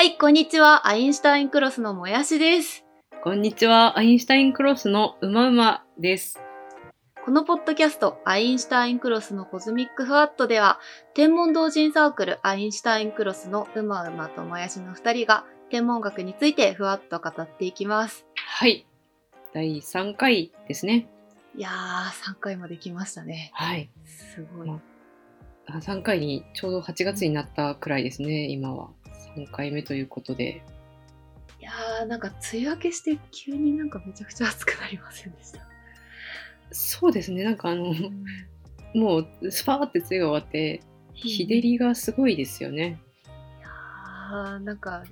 はい、こんにちは。アインシュタインクロスのもやしです。こんにちは、アインシュタインクロスのうまうまです。このポッドキャスト、アインシュタインクロスのコズミックフワットでは、天文同人サークルアインシュタインクロスのうまうまともやしの二人が、天文学についてふわっと語っていきます。はい。第3回ですね。いやー、3回まで来ましたね。はい。すごい。まあ3回にちょうど8月になったくらいですね、今は。3回目ということで。いやー、なんか梅雨明けして急になんかめちゃくちゃ暑くなりませんでした？そうですね、なんかあの、もうスパーって梅雨が終わって、日照りがすごいですよね。いやーなんか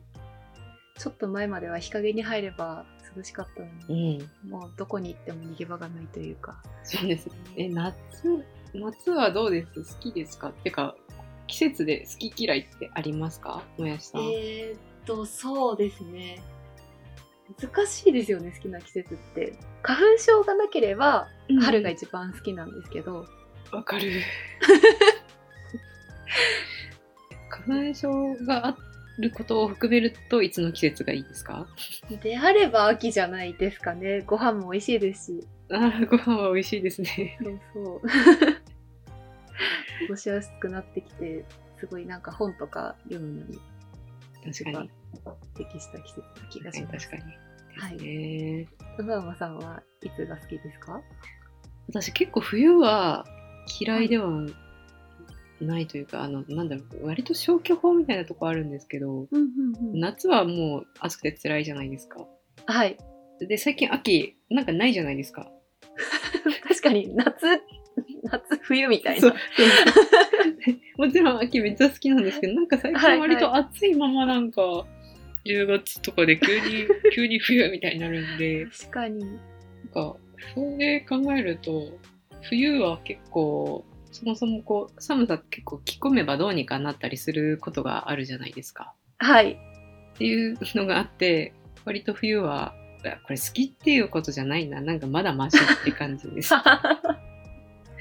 ちょっと前までは日陰に入れば涼しかったのうに、ん。もうどこに行っても逃げ場がないというかそうです。え、夏、夏はどうです好きですかてか、季節で好き嫌いってありますか？もやしさん。えー、っとそうですね。難しいですよね好きな季節って。花粉症がなければうん。春が一番好きなんですけど、わかる。花粉症があることを含めるといつの季節がいいですか？であれば秋じゃないですかね。ご飯も美味しいですし。あーご飯は美味しいですね。そうそう過ごしやすくなってきてすごいなんか本とか読むのに確かに。適した季節な気がします確かに。はい。うまうまさんはいつが好きですか？私結構冬は嫌いではないというか、あの、なんだろう、割と消去法みたいなとこあるんですけど、うんうんうん。夏はもう暑くて辛いじゃないですか。はい。で、最近秋、なんかないじゃないですか。確かに夏、夏、冬みたいな。もちろん秋めっちゃ好きなんですけど、なんか最近割と暑いままなんか、10月とかで急に、急に冬みたいになるんで、確かに。なんか、それ考えると、冬は結構、そもそもこう、寒さ結構着込めばどうにかなったりすることがあるじゃないですか。はい。っていうのがあって、割と冬は、これ好きっていうことじゃないな、なんかまだマシって感じです。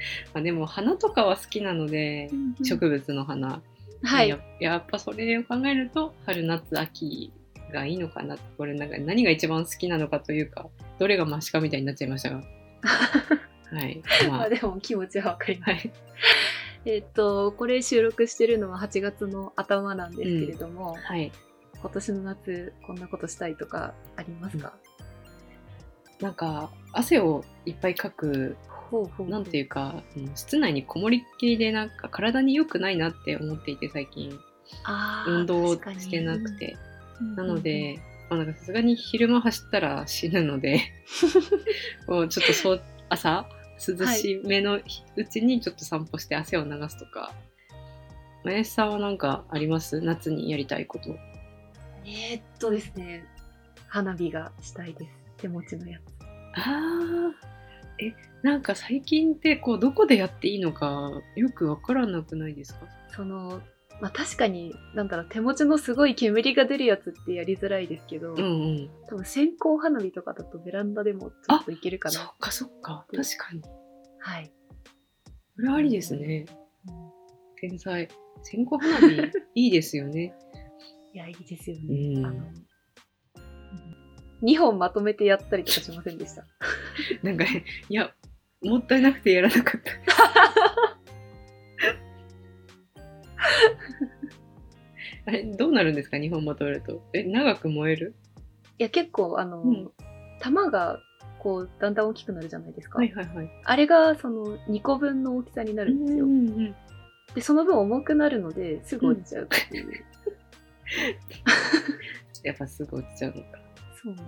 まあでも花とかは好きなので、植物の花。はい。や。やっぱそれを考えると春夏秋がいいのかな。これなんか何が一番好きなのかというかどれがマシかみたいになっちゃいましたが。はい。まあ。まあでも気持ちはわかります。はい。えっと、これ収録してるのは8月の頭なんですけれども、はい。今年の夏こんなことしたいとかありますか、なんか汗をいっぱいかくほうほうなんていうかうん室内にこもりっきりでなんか体に良くないなって思っていて最近。運動してなくて。うんなので、まあ、なんかさすがに昼間走ったら死ぬので こうちょっとそう朝涼しめのうちにちょっと散歩して汗を流すとか、林さんは何かあります？夏にやりたいこと。えーっとですね。花火がしたいです。手持ちのやつ。あーえなんか最近ってこうどこでやっていいのかよくわからなくないですか？そのまあ確かになんだろう手持ちのすごい煙が出るやつってやりづらいですけど、うんうん。多分線香花火とかだとベランダでもちょっといけるかなそっかそっか。確かに。はい、これありですね。うん。天才。線香花火いいですよね。いやいいですようね、ん。あの2本まとめてやったりとかしませんでした？なんかねいやもったいなくてやらなかった。あれどうなるんですか？日本まとめると。え長く燃える？いや結構あの、うん。玉がこうだんだん大きくなるじゃないですか、はいはいはい。あれがその2個分の大きさになるんですよ、うんうん。でその分重くなるのですぐ落ちちゃうっていう、やっぱすぐ落ちちゃうのかそうなん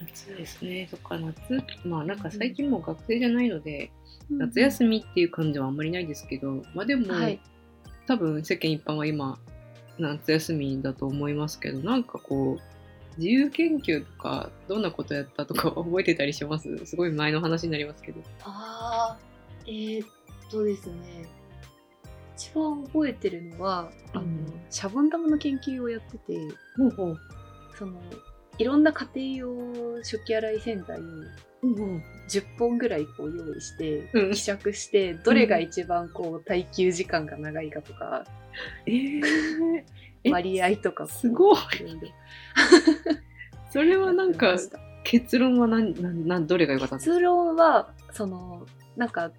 夏ですね。そっか夏。まあなんか最近もう学生じゃないので、うん夏休みっていう感じはあんまりないですけどまあでも、はい。多分世間一般は今夏休みだと思いますけどなんかこう自由研究とかどんなことやったとか 覚えてたりします？すごい前の話になりますけど。ああえー、っとですね。一番覚えてるのは、あのうん。シャボン玉の研究をやっててう。そのいろんな家庭用食器洗い洗剤をうん。10本ぐらいこう用意して、うん。希釈してどれが一番こう耐久時間が長いかとか、えー、え割合とかすごい。それはなんか結論は何何何どれが良かったんですか？結論はそのなんか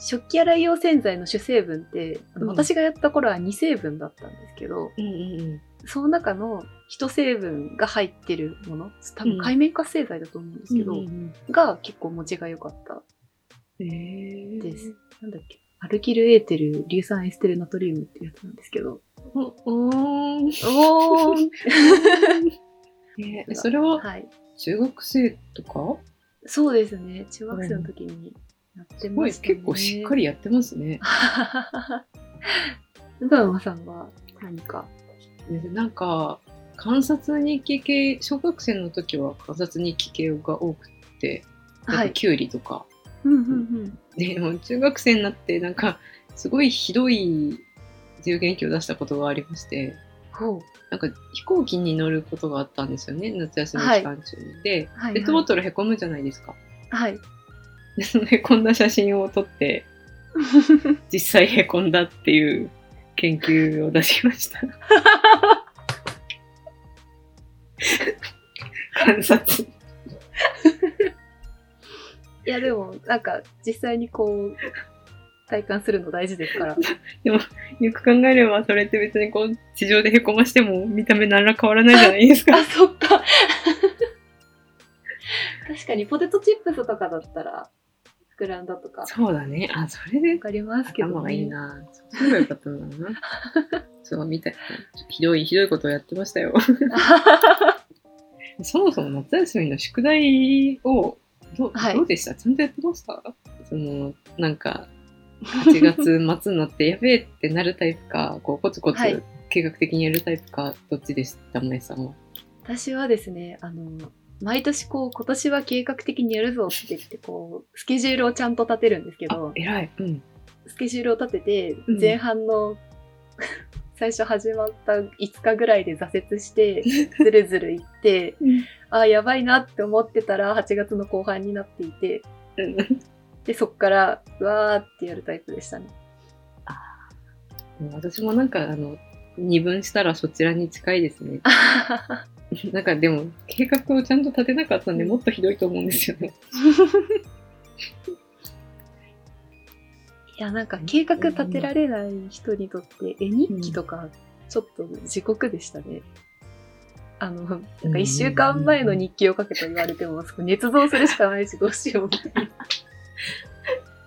食器洗い用洗剤の主成分って、うん。私がやった頃は2成分だったんですけどうんうんうんその中の1成分が入ってるもの多うん分海面活性剤だと思うんですけど、うんうんが結構持ちが良かったうんへーです。なんだっけ？アルキルエーテル硫酸エステルナトリウムっていうやつなんですけど。おおーおー えーそれははい。中学生とか？そうですね。中学生の時にやってましたね。結構しっかりやってますね。うばうまさんは何か？でなんか観察日記系小学生の時は観察日記系が多くてなんはい。かキュウリとか、うんうんうん。でもう中学生になってなんかすごいひどい自由研究を出したことがありまして。なんか飛行機に乗ることがあったんですよね夏休み期間中に。ではい、ペットボトルへこむじゃないですか。はい。でそのへこんだ写真を撮って 実際へこんだっていう研究を出しました。観察。いやでも、なんか実際にこう、体感するの大事ですから。よく考えればそれって別にこう地上でへこましても見た目何ら変わらないじゃないですか。あ、そっか。確かにポテトチップスとかだったら、膨らんだとか、わそうだね。あ、それでかりますけど、ね。頭がいいな。そうよかったんだな。そう、みたい。ひどい、ひどいことをやってましたよ。そもそも夏休みの宿題をど,、はいどうでした？ちゃんとやってました？そのなんか8月末になって やべえってなるタイプかこうコツコツはい計画的にやるタイプか、どっちでした？まえさんは。私はですね、あの、毎年こう、今年は計画的にやるぞって言って、こう、スケジュールをちゃんと立てるんですけあど、偉い。うん。スケジュールを立ててうん、前半の、最初始まった5日ぐらいで挫折して、ずるずるいって、あーやばいなって思ってたら、8月の後半になっていて、で、そっから、うわーってやるタイプでしたね。私もなんかあの二分したらそちらに近いですね。なんかでも計画をちゃんと立てなかったんでもっとひどいと思うんですよね。いや、なんか計画立てられない人にとって、絵日記とか、ちょっと地獄でしたね。あの、なんか1週間前の日記を書けと言われても、そこ捏造するしかないし、どうしようみたいな。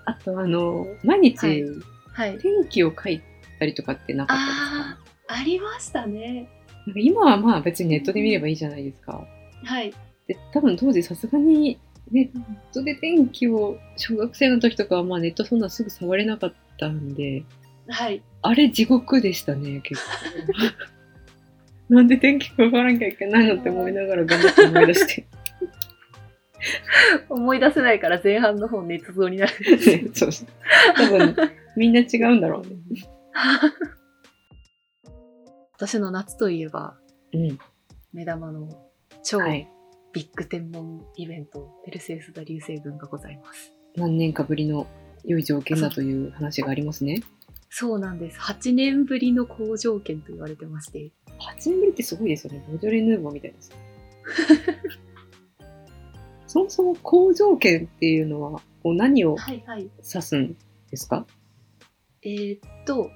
あとあの毎日はいはい。天気を書いたりとかってなかったですか、ありましたね。なんか今はまあ別にネットで見ればいいじゃないですか。はい。で多分当時さすがにネットで天気を小学生の時とかはまあネットそんなすぐ触れなかったんではい。あれ地獄でしたね結構。なんで天気変わらなきゃいけないのって思いながら頑張って思い出して。思い出せないから前半の方捏造になる。そうそう多分みんな違うんだろうね。私の夏といえば、うん。目玉の超はい。ビッグ天文イベント、ペルセウス座流星群がございます。何年かぶりの良い条件だという話がありますね。そうなんです。8年ぶりの好条件と言われてまして。8年ぶりってすごいですよね。ボジョレ・ヌーボーみたいです。そもそも好条件っていうのは何をはいはい。指すんですか？えーっと、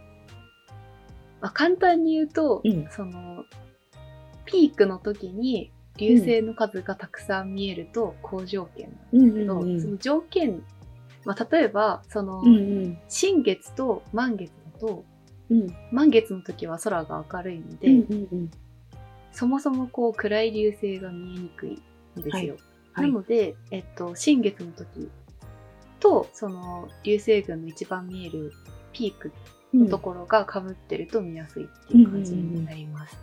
まあ、簡単に言うと、うん。その、ピークの時に流星の数がたくさん見えると好条件なんですけど、うんうんうん。その条件、まあ、例えば、その、うんうん。新月と満月だと、うん。満月の時は空が明るいので、うんうんうん。そもそもこう暗い流星が見えにくいんですよ。はい。なので、えっと、新月の時と、その流星群の一番見えるピークのところが被ってると見やすいっていう感じになります。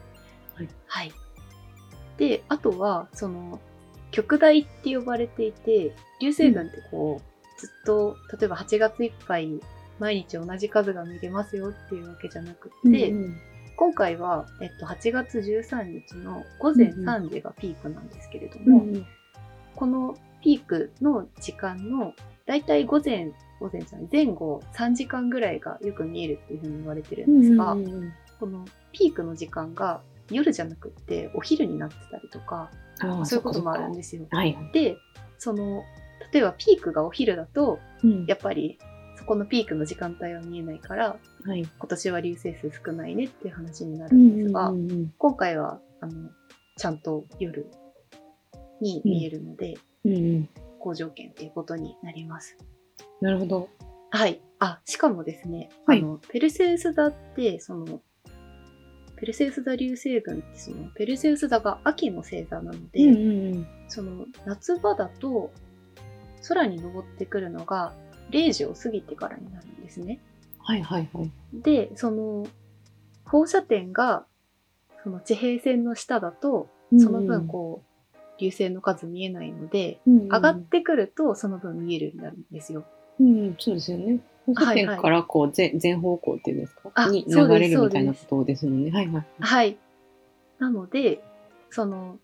うんうんうんはい。で、あとは、その、極大って呼ばれていて、流星群ってこう、ずっと、例えば8月いっぱい、毎日同じ数が見れますよっていうわけじゃなくって、うんうん今回は、えっと、8月13日の午前3時がピークなんですけれども、うんこのピークの時間の、だいたい午前、午前じゃない、前後3時間ぐらいがよく見えるっていうふうに言われてるんですが、うんうんこのピークの時間が夜じゃなくってお昼になってたりとか、そういうこともあるんでですよ。はいはい。で、その、例えばピークがお昼だと、うんやっぱりそこのピークの時間帯は見えないから、はい。今年は流星数少ないねっていう話になるんですが、うんうん今回は、あの、ちゃんと夜に見えるので、うんうん。好条件っていうことになります。なるほど。はい。あ、しかもですね、はいあの、ペルセウス座って、その、ペルセウス座流星群って、その、ペルセウス座が秋の星座なので、うんうんうん。その、夏場だと、空に昇ってくるのが0時を過ぎてからになるんですね。はいはいはい。で、その、放射点が、その地平線の下だと、その分こう、流星の数見えないので、うん、うん上がってくるとその分見えるようになるんですよ。うんうん、そうですよね。放射はいはい点からこう全全方向っていうんですか？あに流れるみたいなことですもんね。はいはい。はい。なので、その、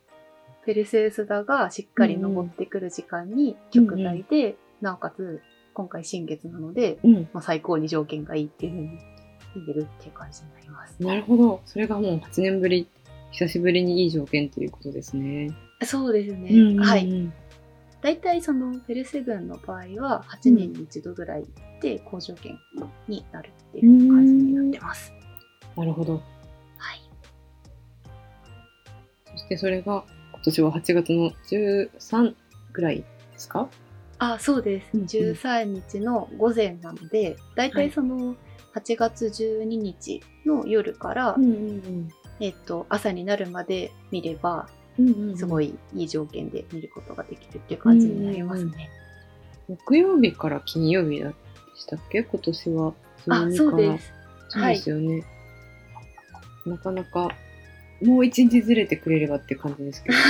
ペルセウス座がしっかり登ってくる時間に極大で、なおかつ今回新月なので、うん。まあ、最高に条件がいいっていうふうに言えるっていう感じになります。なるほど。それがもう8年ぶり、久しぶりにいい条件ということですね。そうですね。うんうんうんはい。。大体そのペルセ群の場合は8年に一度ぐらいで好条件になるっていう感じになってます。なるほど。はい。そしてそれが今年は8月の13ぐらいですか？あ、そうです。うんうん13日の午前なので、大体その8月12日の夜から、んうんえっと、朝になるまで見れば、すごいいい条件で見ることができるっていう感じになりますね。木曜日から金曜日でしたっけ？今年は。あ、そうです。そうではい。すよね。なかなか、もう一日ずれてくれればって感じですけど。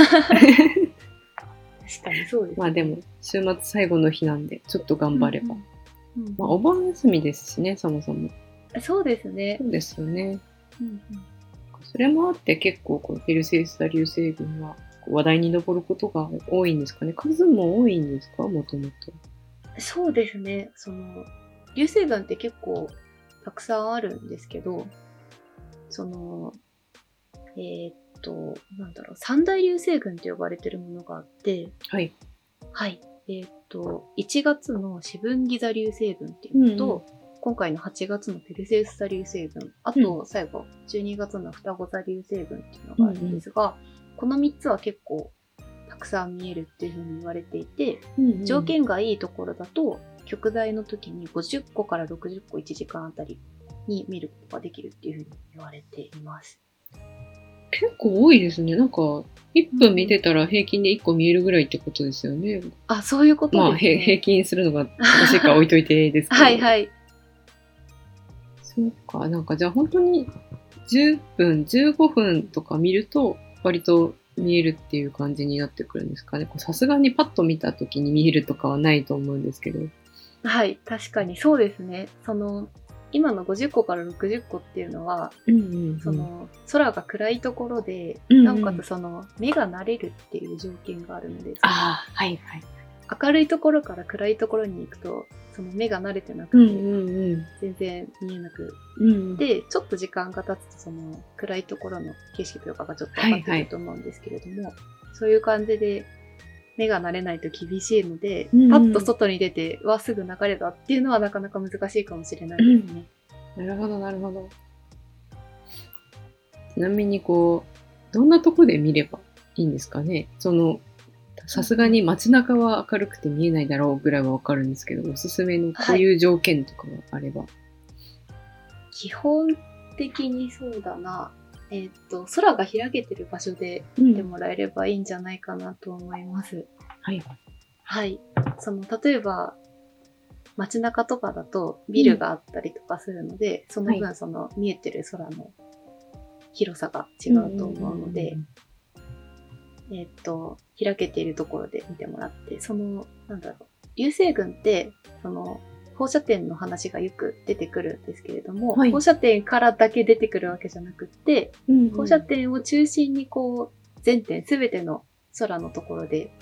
確かにそうです、まあでも、週末最後の日なんで、ちょっと頑張れば。うんうんまあ、お盆休みですしね、そもそも。そうですねそ。うですよね。うんうんそれもあって結構、このペルセウス座流星群は話題に上ることが多いんですかね。数も多いんですか？もともと。そうですね。その、流星群って結構たくさんあるんですけど、その、えーっと、なんだろう、三大流星群と呼ばれてるものがあって、はい。はい。えーっと、1月の四分ギザ流星群っていうのと、今回の8月のペルセウス座流星群、あと最後、12月の双子座流星群っていうのがあるんですが、この3つは結構たくさん見えるっていうふうに言われていて、条件がいいところだと、極大の時に50個から60個1時間あたりに見ることができるっていうふうに言われています。結構多いですね。なんか、1分見てたら平均で1個見えるぐらいってことですよね。あ、そういうことまあ、ですね。へ平均するのが正しいか置いといてですけど。はいはい。そうか、なんかじゃあ本当に10分、15分とか見ると割と見えるっていう感じになってくるんですかね。さすがにパッと見た時に見えるとかはないと思うんですけど。はい、確かにそうですね。その、今の50個から60個っていうのは、うんうんうんその、空が暗いところで、うんうんなおかつその、目が慣れるっていう条件があるので、あ、はいはい。明るいところから暗いところに行くと、その目が慣れてなくて、うんうんうん。全然見えなくうん、で、ちょっと時間が経つと、その暗いところの景色とかがちょっと分かってくると思うんですけれども、そういう感じで目が慣れないと厳しいので、うんうんパッと外に出て、わ、すぐ流れたっていうのはなかなか難しいかもしれないですね。なるほど、なるほど。ちなみにこう、どんなとこで見ればいいんですかね？その、さすがに街中は明るくて見えないだろうぐらいはわかるんですけど、おすすめのこういう条件とかがあれば。基本的にそうだな。えーっと、空が開けてる場所でうん見てもらえればいいんじゃないかなと思います。はい。はい。その、例えば、街中とかだとビルがあったりとかするので、そのは分その見えてる空の広さが違うと思うので、えーっと、開けているところで見てもらって、その、なんだろう、流星群って、その、放射点の話がよく出てくるんですけれども、はい。放射点からだけ出てくるわけじゃなくって、うんうん。放射点を中心にこう、全点すべての空のところで、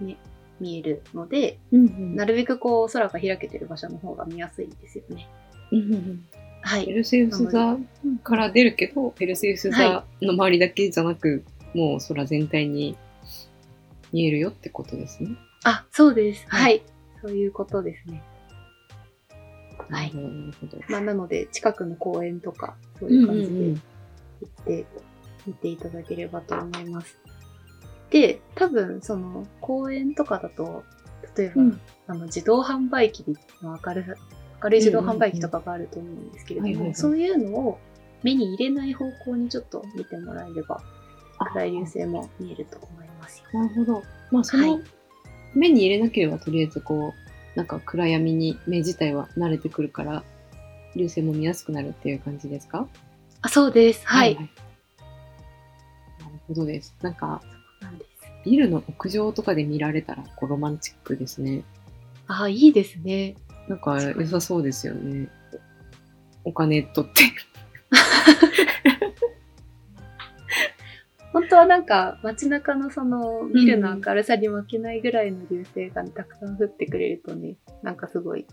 ね、見えるので、うんうん。なるべくこう、空が開けてる場所の方が見やすいんですよね。うんうんうん。はい。ペルセウス座から出るけど、ペルセウス座の周りだけじゃなく、もう空全体に見えるよってことですね。あ、そうです。はいはい。そういうことですね。はいなるほど。まあ、なので、近くの公園とか、そうういうん感じで。行って見ていただければと思います。で、多分、その、公園とかだと、例えば、うんあの、自動販売機の明るさ、明るい自動販売機とかがあると思うんですけれども、そういうのを目に入れない方向にちょっと見てもらえれば、暗い流星も見えると思いますよ。なるほど。まあ、その、はい目に入れなければとりあえずこう、なんか暗闇に目自体は慣れてくるから、流星も見やすくなるっていう感じですか？あ、そうです。はい。なるほどです。なんか、なんです。ビルの屋上とかで見られたら、こうロマンチックですね。あ、いいですね。なんか良さそうですよね。お金取って。本当はなんか街中のそのビルの明るさに負けないぐらいの流星が、ねたくさん降ってくれるとね、なんかすごい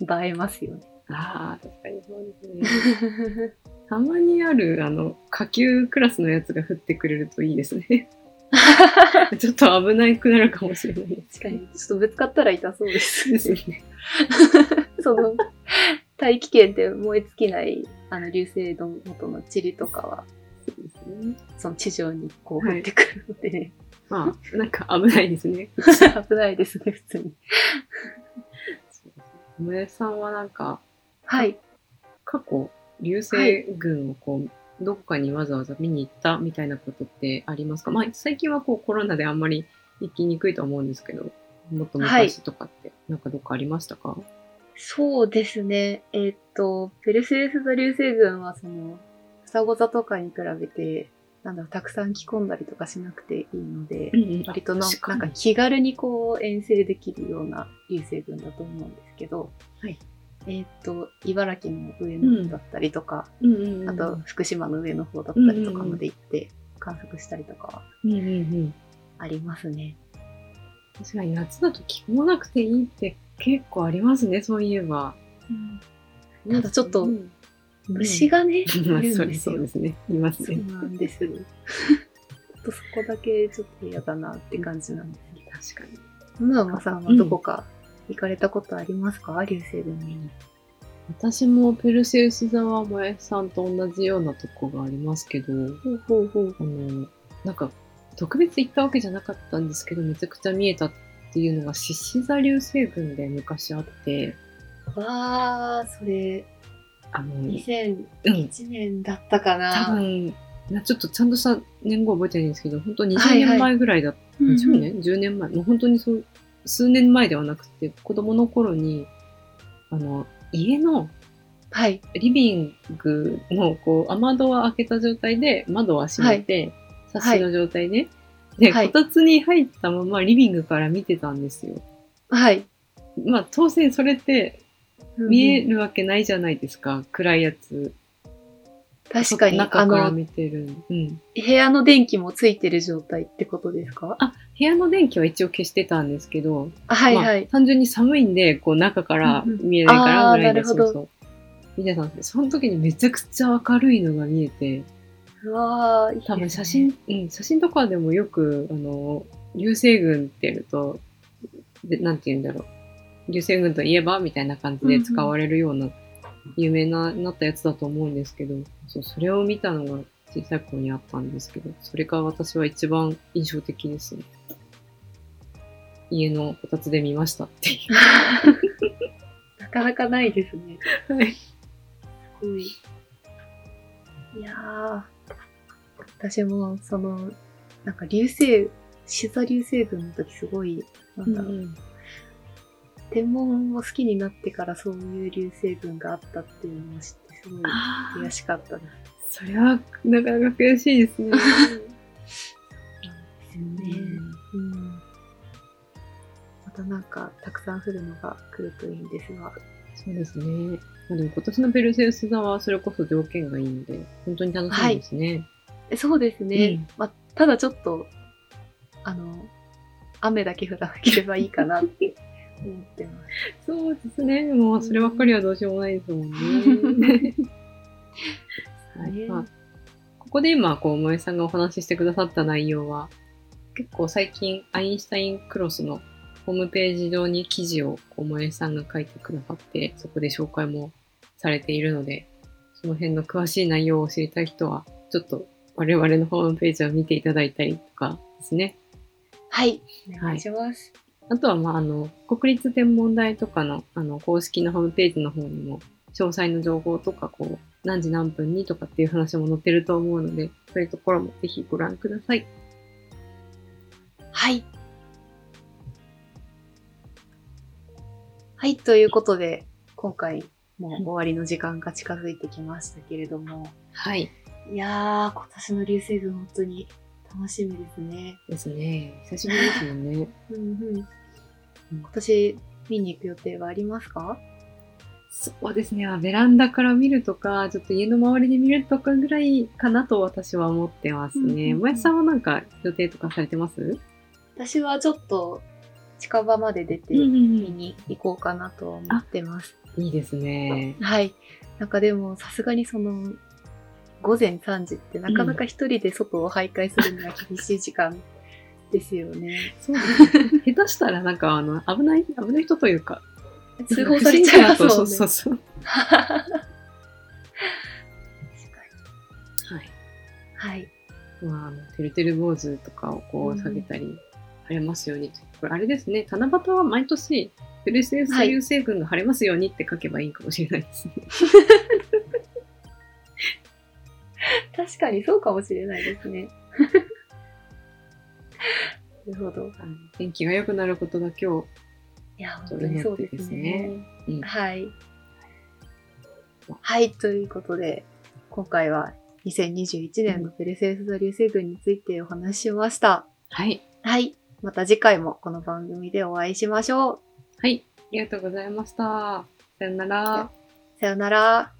映えますよね。ああ、確かにそうですね。たまにある、あの、下級クラスのやつが降ってくれるといいですね。ちょっと危ないくなるかもしれない。確かに、ちょっとぶつかったら痛そうです。ですよね。その、大気圏で燃え尽きないあの流星の元の塵とかは、ですね。その地上にこう降ってくるので、ねまあ、なんか危ないですね。危ないですね、普通に。そうですね萌さんはなんか、はい。過去、流星群をこう、どこかにわざわざ見に行ったみたいなことってありますか？まあ、最近はこうコロナであんまり行きにくいと思うんですけど、もっと昔とかって、なんかどっかありましたか、そうですね。えーっと、ペルセウス座流星群はその、双子座とかに比べて、なんだろう、たくさん着込んだりとかしなくていいので、ん割となんか気軽にこう遠征できるような流星群だと思うんですけど、はい。えーっと、茨城の上の方だったりとか、うんうんうん、あと福島の上の方だったりとかまで行って観測したりとかはうんうんうん、ありますね。確かに夏だと着込まなくていいって結構ありますね、そういえば。ただちょっとうん虫がね、ま あいるんですよ。そうですね。いますそうね。なんですよ。ちょっとそこだけちょっと嫌だなって感じなんですけど。確かに。ムーマさんはどこか行かれたことありますか、流星群見に。私もペルセウス座は萌さんと同じようなとこがありますけど、ほうほうほう。あの、なんか、特別行ったわけじゃなかったんですけど、めちゃくちゃ見えたっていうのが、獅子座流星群で昔あって、わー、それ、あの、2001うん、年だったかな。多分、なちょっとちゃんとした年号覚えてないんですけど、本当20はいはい年前ぐらいだった、うんうん10年 ?10 年前。もう本当にそう、数年前ではなくて、子供の頃に、あの、家のはい。リビングのこう雨戸は開けた状態で窓は閉めて、サッシの状態で、で、はいこたつに入ったままリビングから見てたんですよ。はい。まあ当然それって見えうんるわけないじゃないですか、暗いやつ。確かに、あ中からの、見てる。うん。部屋の電気もついてる状態ってことですか？あ、部屋の電気は一応消してたんですけど、あはいはい。まあ、単純に寒いんで、こう中からうんうん見えないからぐらいで、あーなるほどそうそう。見てたんですその時にめちゃくちゃ明るいのが見えて、うわー、いいね多分写真、うん、写真とかでもよく、あの、流星群ってやると、でなんて言うんだろう。流星群といえばみたいな感じで使われるような、有名な、なったやつだと思うんですけど、そう、それを見たのが小さい頃にあったんですけど、それが私は一番印象的ですね。家のこたつで見ましたっていなかなかないですね。う。はい。すごい。いやー、私も、その、なんか流星、シザ流星群の時すごい、なんだろう、天文を好きになってからそういう流星群があったっていうのを知って、すごい悔、しかったです。それはなかなか悔しいですね。ですよね。うん。またなんか、たくさん降るのが来るといいんですが。そうですね。まあ、でも今年のペルセウス座はそれこそ条件がいいんで、本当に楽しみですね。えそうですね。うんまあ、ただちょっと、あの、雨だけ降らなければいいかなって思ってます。そうですね。もうそればっかりはどうしようもないですもんね。はいねまあ、ここで今、こう、萌さんがお話ししてくださった内容は、結構最近、アインシュタインクロスのホームページ上に記事を、こう、萌さんが書いてくださって、そこで紹介もされているので、その辺の詳しい内容を知りたい人は、ちょっと我々のホームページを見ていただいたりとかですね。はい。お願いします。あとは、まあ、あの、国立天文台とかの、あの、公式のホームページの方にも、詳細の情報とか、こう、何時何分にとかっていう話も載ってると思うので、そういうところもぜひご覧ください。はい。はい、ということで、今回もう終わりの時間が近づいてきましたけれども、はい。いやー、今年の流星群本当に楽しみですね。ですね。久しぶりですもんね。うんうん。今年見に行く予定はありますか？そうですね。ベランダから見るとか、ちょっと家の周りで見るとかぐらいかなと私は思ってますね。うんうんうんもやしさんはなんか予定とかされてます？私はちょっと近場まで出てうん見に行こうかなとは思ってます。いいですね。はい。なんかでもさすがにその午前3時ってなかなか一人で外を徘徊するには厳しい時間ですよね。そうね。下手したらなんかあの、危ない、危ない人というか、通報されちゃいますもんね。そうそうそう。はい。に。はい。まあ、あの、てるてる坊主とかをこう下げたり、晴れますように。これあれですね、七夕は毎年、ペルセウスはい流星群が晴れますようにって書けばいいかもしれないですね。確かにそうかもしれないですね。なるほど。はい天気が良くなることが今日、いや、本当にそうですね。うんはい。はい、ということで、今回は2021年のペルセウス座流星群についてお話ししました。はい。はい。また次回もこの番組でお会いしましょう。はい。ありがとうございました。さよなら。さよなら。